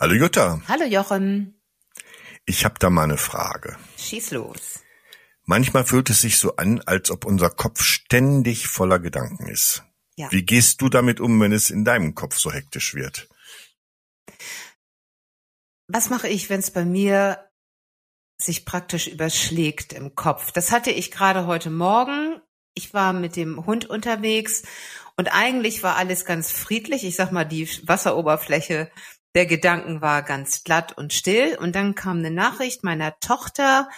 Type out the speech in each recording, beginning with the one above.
Hallo Jutta. Hallo Jochen. Ich habe da mal eine Frage. Schieß los. Manchmal fühlt es sich so an, als ob unser Kopf ständig voller Gedanken ist. Ja. Wie gehst du damit um, wenn es in deinem Kopf so hektisch wird? Was mache ich, wenn es bei mir sich praktisch überschlägt im Kopf? Das hatte ich gerade heute Morgen. Ich war mit dem Hund unterwegs und eigentlich war alles ganz friedlich. Ich sag mal, die Wasseroberfläche der Gedanken war ganz glatt und still. Und dann kam eine Nachricht meiner Tochter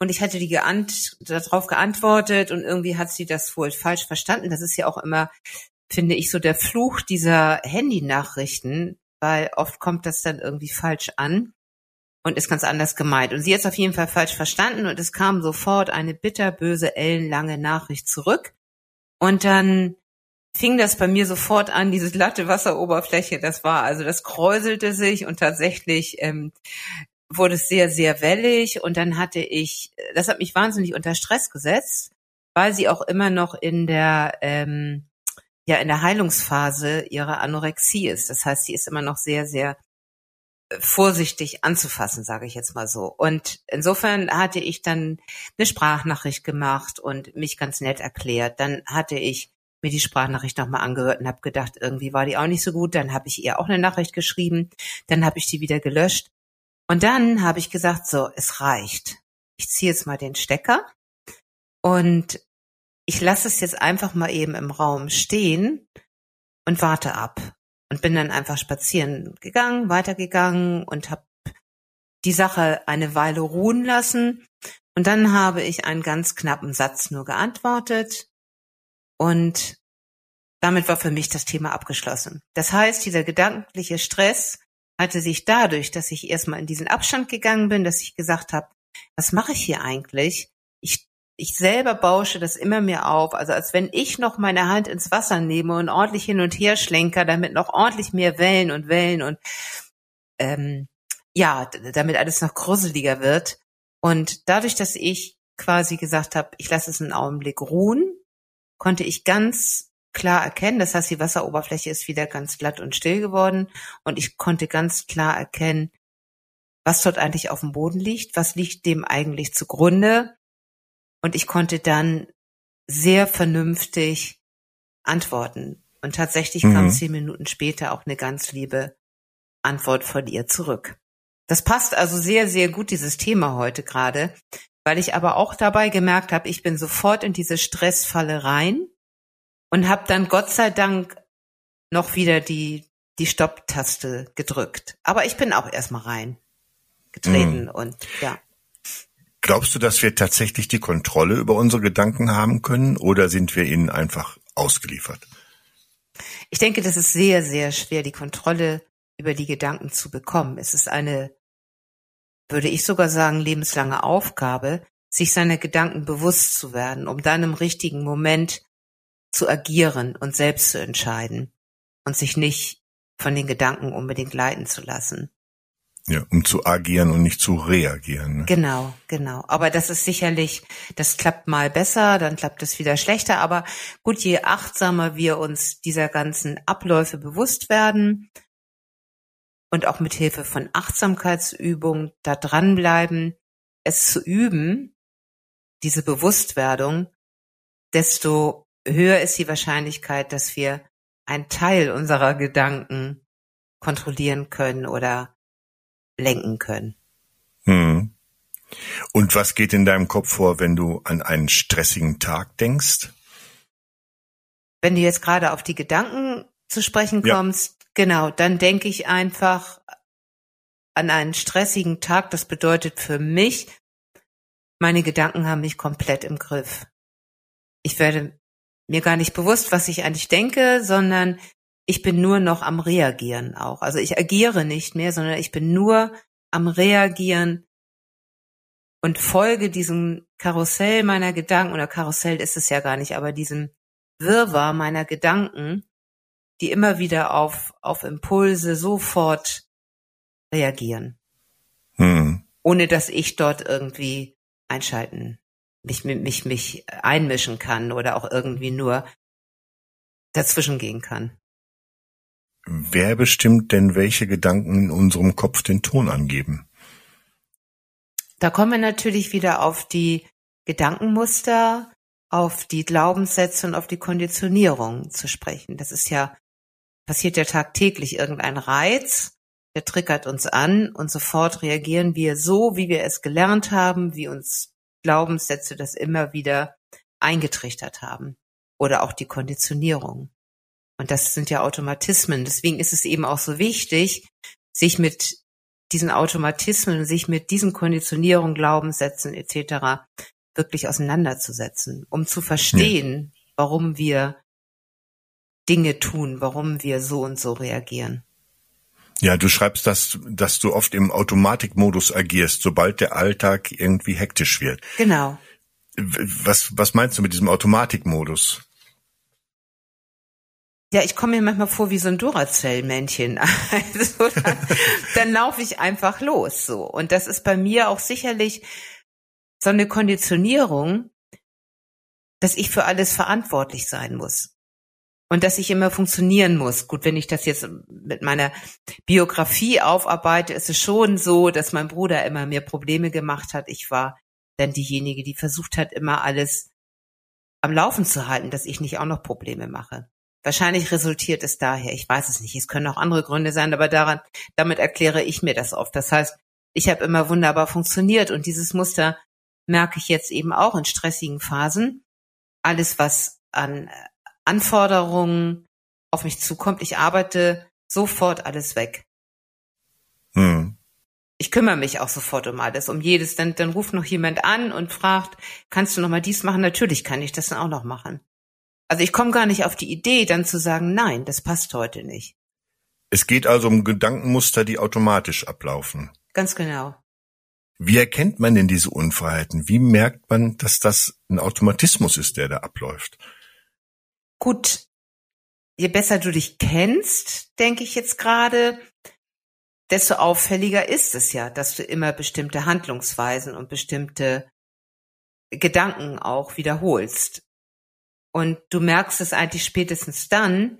und ich hatte die geant darauf geantwortet und irgendwie hat sie das wohl falsch verstanden. Das ist ja auch immer, finde ich, so der Fluch dieser Handynachrichten, weil oft kommt das dann irgendwie falsch an und ist ganz anders gemeint. Und sie hat es auf jeden Fall falsch verstanden und es kam sofort eine bitterböse, ellenlange Nachricht zurück. Und dann fing das bei mir sofort an, diese glatte Wasseroberfläche, das war, also das kräuselte sich und tatsächlich ähm, wurde es sehr, sehr wellig und dann hatte ich, das hat mich wahnsinnig unter Stress gesetzt, weil sie auch immer noch in der, ähm, ja, in der Heilungsphase ihrer Anorexie ist. Das heißt, sie ist immer noch sehr, sehr äh, vorsichtig anzufassen, sage ich jetzt mal so. Und insofern hatte ich dann eine Sprachnachricht gemacht und mich ganz nett erklärt. Dann hatte ich mir die Sprachnachricht nochmal angehört und habe gedacht, irgendwie war die auch nicht so gut. Dann habe ich ihr auch eine Nachricht geschrieben, dann habe ich die wieder gelöscht. Und dann habe ich gesagt, so, es reicht. Ich ziehe jetzt mal den Stecker und ich lasse es jetzt einfach mal eben im Raum stehen und warte ab. Und bin dann einfach spazieren gegangen, weitergegangen und habe die Sache eine Weile ruhen lassen. Und dann habe ich einen ganz knappen Satz nur geantwortet und damit war für mich das Thema abgeschlossen. Das heißt, dieser gedankliche Stress hatte sich dadurch, dass ich erstmal in diesen Abstand gegangen bin, dass ich gesagt habe, was mache ich hier eigentlich? Ich, ich selber bausche das immer mehr auf, also als wenn ich noch meine Hand ins Wasser nehme und ordentlich hin und her schlenker, damit noch ordentlich mehr Wellen und Wellen und ähm, ja, damit alles noch gruseliger wird. Und dadurch, dass ich quasi gesagt habe, ich lasse es einen Augenblick ruhen, konnte ich ganz klar erkennen, das heißt, die Wasseroberfläche ist wieder ganz glatt und still geworden und ich konnte ganz klar erkennen, was dort eigentlich auf dem Boden liegt, was liegt dem eigentlich zugrunde und ich konnte dann sehr vernünftig antworten. Und tatsächlich mhm. kam zehn Minuten später auch eine ganz liebe Antwort von ihr zurück. Das passt also sehr, sehr gut, dieses Thema heute gerade, weil ich aber auch dabei gemerkt habe, ich bin sofort in diese Stressfalle rein und habe dann Gott sei Dank noch wieder die die Stopptaste gedrückt. Aber ich bin auch erstmal rein getreten mhm. und ja. Glaubst du, dass wir tatsächlich die Kontrolle über unsere Gedanken haben können oder sind wir ihnen einfach ausgeliefert? Ich denke, das ist sehr, sehr schwer, die Kontrolle über die Gedanken zu bekommen. Es ist eine würde ich sogar sagen, lebenslange Aufgabe, sich seiner Gedanken bewusst zu werden, um dann im richtigen Moment zu agieren und selbst zu entscheiden und sich nicht von den Gedanken unbedingt leiten zu lassen. Ja, um zu agieren und nicht zu reagieren. Ne? Genau, genau. Aber das ist sicherlich, das klappt mal besser, dann klappt es wieder schlechter. Aber gut, je achtsamer wir uns dieser ganzen Abläufe bewusst werden, und auch mit Hilfe von Achtsamkeitsübungen da dranbleiben, es zu üben, diese Bewusstwerdung, desto höher ist die Wahrscheinlichkeit, dass wir einen Teil unserer Gedanken kontrollieren können oder lenken können. Hm. Und was geht in deinem Kopf vor, wenn du an einen stressigen Tag denkst? Wenn du jetzt gerade auf die Gedanken zu sprechen kommst, Genau, dann denke ich einfach an einen stressigen Tag. Das bedeutet für mich, meine Gedanken haben mich komplett im Griff. Ich werde mir gar nicht bewusst, was ich eigentlich denke, sondern ich bin nur noch am Reagieren auch. Also ich agiere nicht mehr, sondern ich bin nur am Reagieren und folge diesem Karussell meiner Gedanken, oder Karussell ist es ja gar nicht, aber diesem Wirrwarr meiner Gedanken die immer wieder auf, auf Impulse sofort reagieren. Hm. Ohne dass ich dort irgendwie einschalten, mich, mich, mich einmischen kann oder auch irgendwie nur dazwischen gehen kann. wer bestimmt denn, welche Gedanken in unserem Kopf den Ton angeben? Da kommen wir natürlich wieder auf die Gedankenmuster, auf die Glaubenssätze und auf die Konditionierung zu sprechen. Das ist ja, passiert ja tagtäglich irgendein Reiz, der triggert uns an und sofort reagieren wir so, wie wir es gelernt haben, wie uns Glaubenssätze das immer wieder eingetrichtert haben. Oder auch die Konditionierung. Und das sind ja Automatismen. Deswegen ist es eben auch so wichtig, sich mit diesen Automatismen, sich mit diesen Konditionierungen, Glaubenssätzen etc. wirklich auseinanderzusetzen, um zu verstehen, ja. warum wir Dinge tun, warum wir so und so reagieren. Ja, du schreibst, dass, dass du oft im Automatikmodus agierst, sobald der Alltag irgendwie hektisch wird. Genau. Was, was meinst du mit diesem Automatikmodus? Ja, ich komme mir manchmal vor wie so ein Duracell-Männchen. Also dann, dann laufe ich einfach los so. Und das ist bei mir auch sicherlich so eine Konditionierung, dass ich für alles verantwortlich sein muss. Und dass ich immer funktionieren muss. Gut, wenn ich das jetzt mit meiner Biografie aufarbeite, ist es schon so, dass mein Bruder immer mir Probleme gemacht hat. Ich war dann diejenige, die versucht hat, immer alles am Laufen zu halten, dass ich nicht auch noch Probleme mache. Wahrscheinlich resultiert es daher. Ich weiß es nicht. Es können auch andere Gründe sein, aber daran, damit erkläre ich mir das oft. Das heißt, ich habe immer wunderbar funktioniert und dieses Muster merke ich jetzt eben auch in stressigen Phasen. Alles, was an Anforderungen auf mich zukommt, ich arbeite sofort alles weg. Hm. Ich kümmere mich auch sofort um alles, um jedes. Dann, dann ruft noch jemand an und fragt, kannst du noch mal dies machen? Natürlich kann ich das dann auch noch machen. Also ich komme gar nicht auf die Idee, dann zu sagen, nein, das passt heute nicht. Es geht also um Gedankenmuster, die automatisch ablaufen. Ganz genau. Wie erkennt man denn diese Unfreiheiten? Wie merkt man, dass das ein Automatismus ist, der da abläuft? Gut, je besser du dich kennst, denke ich jetzt gerade, desto auffälliger ist es ja, dass du immer bestimmte Handlungsweisen und bestimmte Gedanken auch wiederholst. Und du merkst es eigentlich spätestens dann,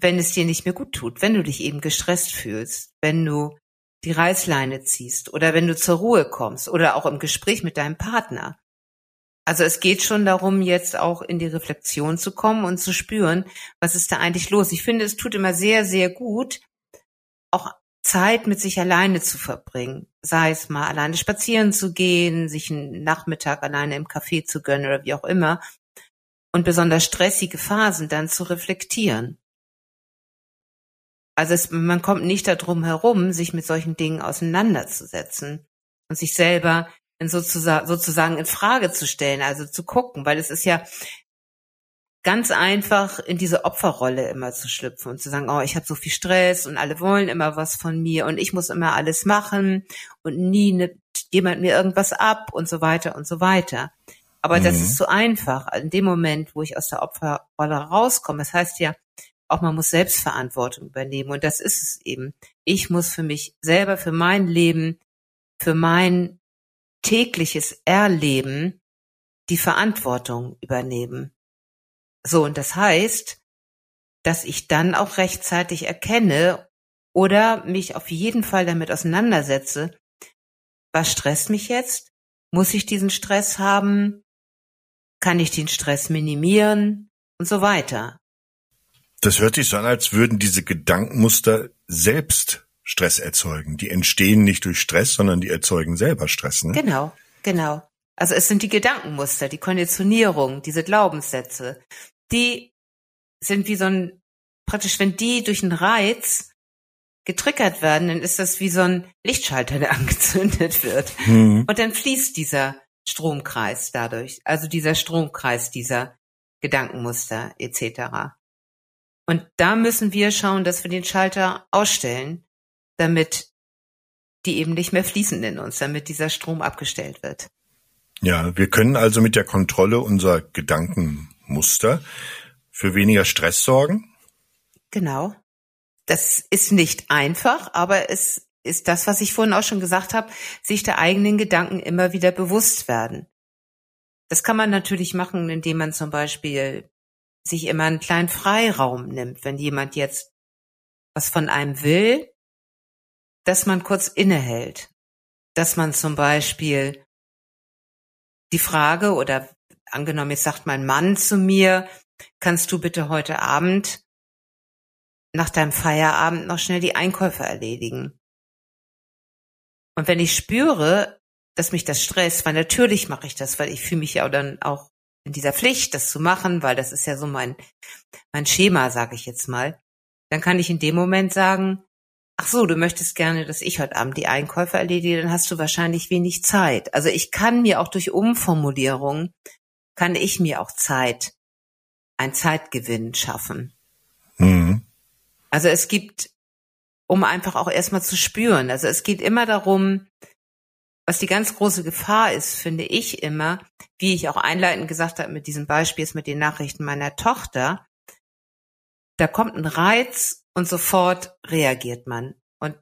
wenn es dir nicht mehr gut tut, wenn du dich eben gestresst fühlst, wenn du die Reißleine ziehst oder wenn du zur Ruhe kommst oder auch im Gespräch mit deinem Partner. Also es geht schon darum, jetzt auch in die Reflexion zu kommen und zu spüren, was ist da eigentlich los. Ich finde, es tut immer sehr, sehr gut, auch Zeit mit sich alleine zu verbringen. Sei es mal alleine spazieren zu gehen, sich einen Nachmittag alleine im Café zu gönnen oder wie auch immer und besonders stressige Phasen dann zu reflektieren. Also es, man kommt nicht darum herum, sich mit solchen Dingen auseinanderzusetzen und sich selber in sozusagen, sozusagen in Frage zu stellen, also zu gucken, weil es ist ja ganz einfach in diese Opferrolle immer zu schlüpfen und zu sagen, oh, ich habe so viel Stress und alle wollen immer was von mir und ich muss immer alles machen und nie nimmt jemand mir irgendwas ab und so weiter und so weiter. Aber mhm. das ist zu einfach. In dem Moment, wo ich aus der Opferrolle rauskomme, das heißt ja, auch man muss Selbstverantwortung übernehmen. Und das ist es eben. Ich muss für mich selber, für mein Leben, für mein tägliches Erleben die Verantwortung übernehmen. So, und das heißt, dass ich dann auch rechtzeitig erkenne oder mich auf jeden Fall damit auseinandersetze, was stresst mich jetzt? Muss ich diesen Stress haben? Kann ich den Stress minimieren und so weiter. Das hört sich so an, als würden diese Gedankenmuster selbst Stress erzeugen. Die entstehen nicht durch Stress, sondern die erzeugen selber Stress. Ne? Genau, genau. Also es sind die Gedankenmuster, die Konditionierung, diese Glaubenssätze, die sind wie so ein, praktisch, wenn die durch einen Reiz getriggert werden, dann ist das wie so ein Lichtschalter, der angezündet wird. Mhm. Und dann fließt dieser Stromkreis dadurch, also dieser Stromkreis dieser Gedankenmuster etc. Und da müssen wir schauen, dass wir den Schalter ausstellen, damit die eben nicht mehr fließen in uns, damit dieser Strom abgestellt wird. Ja, wir können also mit der Kontrolle unserer Gedankenmuster für weniger Stress sorgen. Genau. Das ist nicht einfach, aber es ist das, was ich vorhin auch schon gesagt habe, sich der eigenen Gedanken immer wieder bewusst werden. Das kann man natürlich machen, indem man zum Beispiel sich immer einen kleinen Freiraum nimmt. Wenn jemand jetzt was von einem will, dass man kurz innehält. Dass man zum Beispiel die Frage oder angenommen, jetzt sagt mein Mann zu mir, kannst du bitte heute Abend nach deinem Feierabend noch schnell die Einkäufe erledigen? Und wenn ich spüre, dass mich das stresst, weil natürlich mache ich das, weil ich fühle mich ja dann auch in dieser Pflicht, das zu machen, weil das ist ja so mein, mein Schema, sage ich jetzt mal, dann kann ich in dem Moment sagen, ach so, du möchtest gerne, dass ich heute Abend die Einkäufe erledige, dann hast du wahrscheinlich wenig Zeit. Also ich kann mir auch durch Umformulierung, kann ich mir auch Zeit, ein Zeitgewinn schaffen. Mhm. Also es gibt, um einfach auch erstmal zu spüren, also es geht immer darum, was die ganz große Gefahr ist, finde ich immer, wie ich auch einleitend gesagt habe mit diesem Beispiel mit den Nachrichten meiner Tochter, da kommt ein Reiz und sofort reagiert man. Und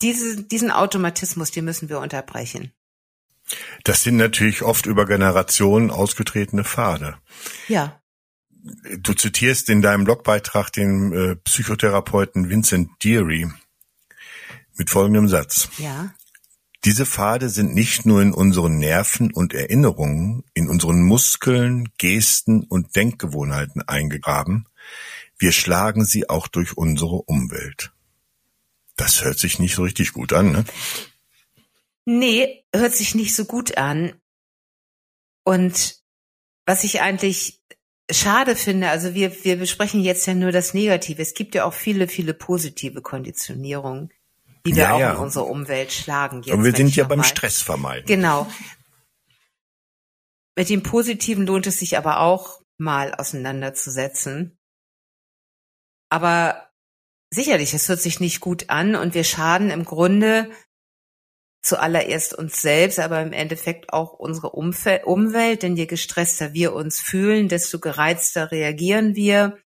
diese, diesen Automatismus, den müssen wir unterbrechen. Das sind natürlich oft über Generationen ausgetretene Pfade. Ja. Du zitierst in deinem Blogbeitrag den äh, Psychotherapeuten Vincent Deary mit folgendem Satz. Ja. Diese Pfade sind nicht nur in unseren Nerven und Erinnerungen, in unseren Muskeln, Gesten und Denkgewohnheiten eingegraben, wir schlagen sie auch durch unsere Umwelt. Das hört sich nicht so richtig gut an, ne? Nee, hört sich nicht so gut an. Und was ich eigentlich schade finde, also wir, wir besprechen jetzt ja nur das Negative. Es gibt ja auch viele, viele positive Konditionierungen, die wir ja, auch ja. in unsere Umwelt schlagen. Jetzt, Und wir sind ja beim mal. Stress vermeiden. Genau. Mit dem Positiven lohnt es sich aber auch mal auseinanderzusetzen. Aber sicherlich, es hört sich nicht gut an und wir schaden im Grunde zuallererst uns selbst, aber im Endeffekt auch unsere Umfeld, Umwelt, denn je gestresster wir uns fühlen, desto gereizter reagieren wir.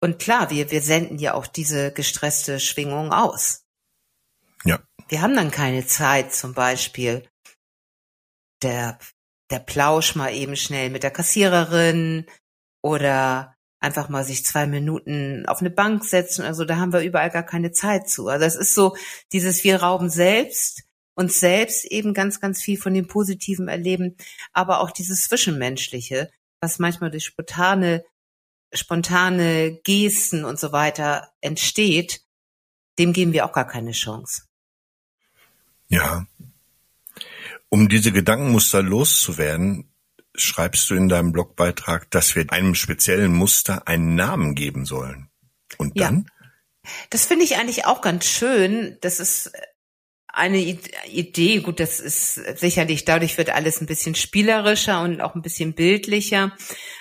Und klar, wir, wir senden ja auch diese gestresste Schwingung aus. Ja. Wir haben dann keine Zeit, zum Beispiel der, der Plausch mal eben schnell mit der Kassiererin oder einfach mal sich zwei Minuten auf eine Bank setzen. Also da haben wir überall gar keine Zeit zu. Also das ist so dieses wir rauben selbst uns selbst eben ganz, ganz viel von dem Positiven erleben, aber auch dieses Zwischenmenschliche, was manchmal durch spontane, spontane Gesten und so weiter entsteht, dem geben wir auch gar keine Chance. Ja. Um diese Gedankenmuster loszuwerden, schreibst du in deinem Blogbeitrag, dass wir einem speziellen Muster einen Namen geben sollen. Und dann? Ja. Das finde ich eigentlich auch ganz schön. Das ist eine Idee. Gut, das ist sicherlich, dadurch wird alles ein bisschen spielerischer und auch ein bisschen bildlicher.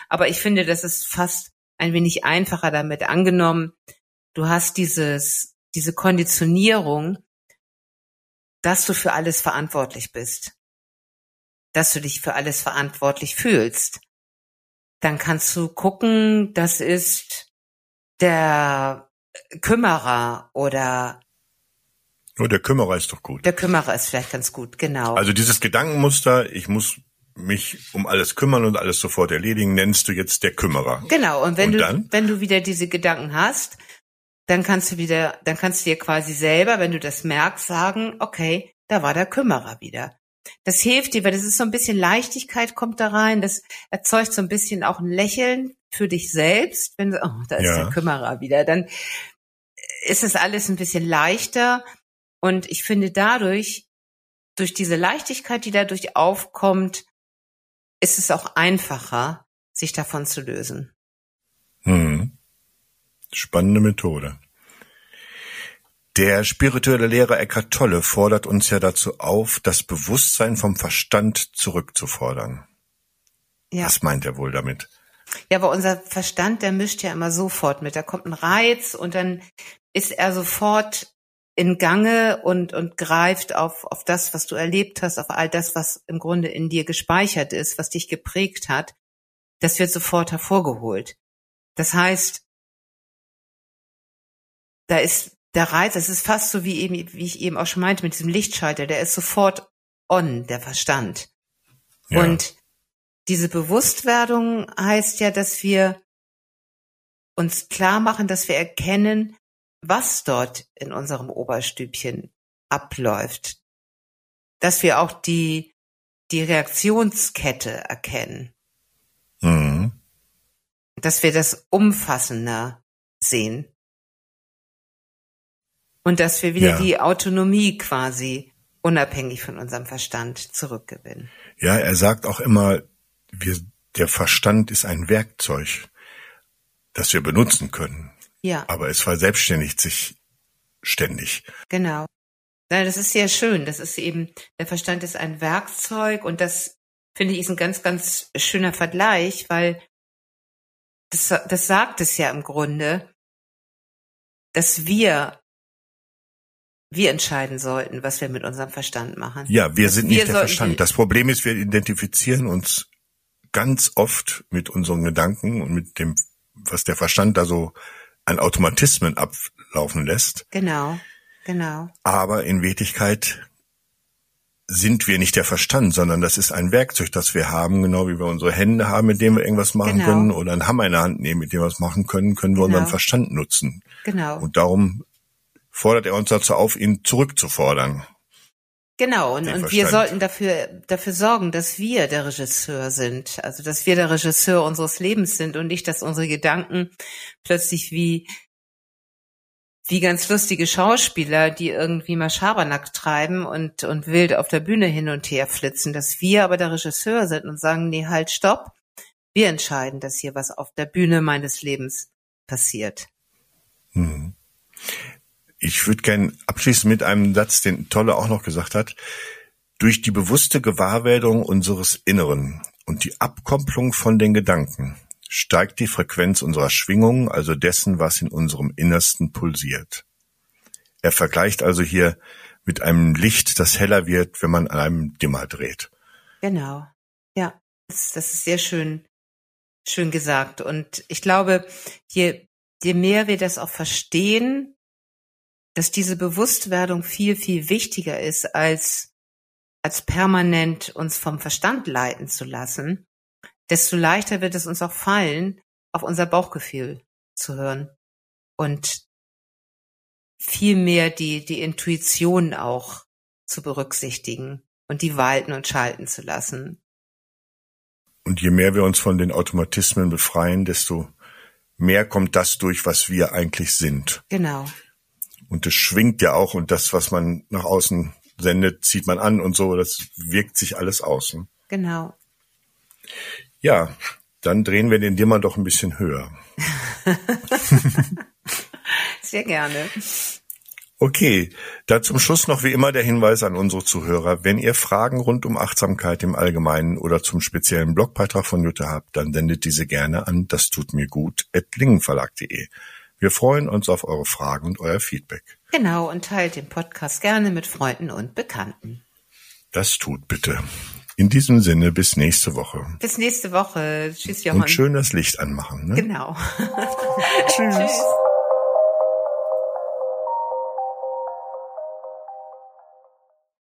Aber ich finde, das ist fast ein wenig einfacher damit angenommen. Du hast dieses, diese Konditionierung, dass du für alles verantwortlich bist dass du dich für alles verantwortlich fühlst. Dann kannst du gucken, das ist der Kümmerer oder Oh, der Kümmerer ist doch gut. Der Kümmerer ist vielleicht ganz gut, genau. Also dieses Gedankenmuster, ich muss mich um alles kümmern und alles sofort erledigen, nennst du jetzt der Kümmerer. Genau, und wenn und du dann? wenn du wieder diese Gedanken hast, dann kannst du wieder, dann kannst du dir quasi selber, wenn du das merkst, sagen, okay, da war der Kümmerer wieder. Das hilft dir, weil das ist so ein bisschen Leichtigkeit kommt da rein. Das erzeugt so ein bisschen auch ein Lächeln für dich selbst. Wenn oh, da ist ja. der Kümmerer wieder. Dann ist es alles ein bisschen leichter. Und ich finde dadurch, durch diese Leichtigkeit, die dadurch aufkommt, ist es auch einfacher, sich davon zu lösen. Hm. Spannende Methode. Der spirituelle Lehrer Eckhart Tolle fordert uns ja dazu auf, das Bewusstsein vom Verstand zurückzufordern. Ja. Was meint er wohl damit? Ja, aber unser Verstand, der mischt ja immer sofort mit. Da kommt ein Reiz und dann ist er sofort in Gange und, und greift auf, auf das, was du erlebt hast, auf all das, was im Grunde in dir gespeichert ist, was dich geprägt hat. Das wird sofort hervorgeholt. Das heißt, da ist der Reiz, es ist fast so wie eben, wie ich eben auch schon meinte, mit diesem Lichtschalter, der ist sofort on, der Verstand. Ja. Und diese Bewusstwerdung heißt ja, dass wir uns klar machen, dass wir erkennen, was dort in unserem Oberstübchen abläuft. Dass wir auch die, die Reaktionskette erkennen. Mhm. Dass wir das umfassender sehen. Und dass wir wieder ja. die Autonomie quasi unabhängig von unserem Verstand zurückgewinnen. Ja, er sagt auch immer, wir, der Verstand ist ein Werkzeug, das wir benutzen können. Ja. Aber es verselbstständigt sich ständig. Genau. Nein, das ist sehr schön. Das ist eben, der Verstand ist ein Werkzeug und das finde ich ist ein ganz, ganz schöner Vergleich, weil das, das sagt es ja im Grunde, dass wir wir entscheiden sollten, was wir mit unserem Verstand machen. Ja, wir sind nicht wir der Verstand. Das Problem ist, wir identifizieren uns ganz oft mit unseren Gedanken und mit dem, was der Verstand da so an Automatismen ablaufen lässt. Genau, genau. Aber in Wirklichkeit sind wir nicht der Verstand, sondern das ist ein Werkzeug, das wir haben, genau wie wir unsere Hände haben, mit dem wir irgendwas machen genau. können, oder einen Hammer in der Hand nehmen, mit dem wir was machen können, können wir genau. unseren Verstand nutzen. Genau. Und darum fordert er uns dazu auf, ihn zurückzufordern. Genau, und, und wir sollten dafür, dafür sorgen, dass wir der Regisseur sind. Also, dass wir der Regisseur unseres Lebens sind und nicht, dass unsere Gedanken plötzlich wie, wie ganz lustige Schauspieler, die irgendwie mal Schabernack treiben und, und wild auf der Bühne hin und her flitzen, dass wir aber der Regisseur sind und sagen, nee, halt, stopp. Wir entscheiden, dass hier was auf der Bühne meines Lebens passiert. Hm. Ich würde gern abschließen mit einem Satz, den Tolle auch noch gesagt hat. Durch die bewusste Gewahrwerdung unseres Inneren und die Abkopplung von den Gedanken steigt die Frequenz unserer Schwingungen, also dessen, was in unserem Innersten pulsiert. Er vergleicht also hier mit einem Licht, das heller wird, wenn man an einem Dimmer dreht. Genau. Ja, das, das ist sehr schön, schön gesagt. Und ich glaube, je, je mehr wir das auch verstehen, dass diese Bewusstwerdung viel, viel wichtiger ist, als, als permanent uns vom Verstand leiten zu lassen, desto leichter wird es uns auch fallen, auf unser Bauchgefühl zu hören und viel mehr die, die Intuition auch zu berücksichtigen und die walten und schalten zu lassen. Und je mehr wir uns von den Automatismen befreien, desto mehr kommt das durch, was wir eigentlich sind. Genau. Und das schwingt ja auch und das, was man nach außen sendet, zieht man an und so. Das wirkt sich alles außen. Genau. Ja, dann drehen wir den Dimmer doch ein bisschen höher. Sehr gerne. Okay, da zum Schluss noch wie immer der Hinweis an unsere Zuhörer. Wenn ihr Fragen rund um Achtsamkeit im Allgemeinen oder zum speziellen Blogbeitrag von Jutta habt, dann sendet diese gerne an das tut mir gut at lingenverlag.de. Wir freuen uns auf eure Fragen und euer Feedback. Genau, und teilt den Podcast gerne mit Freunden und Bekannten. Das tut bitte. In diesem Sinne, bis nächste Woche. Bis nächste Woche. Tschüss, Johann. Und schön das Licht anmachen. Ne? Genau. Tschüss. Tschüss.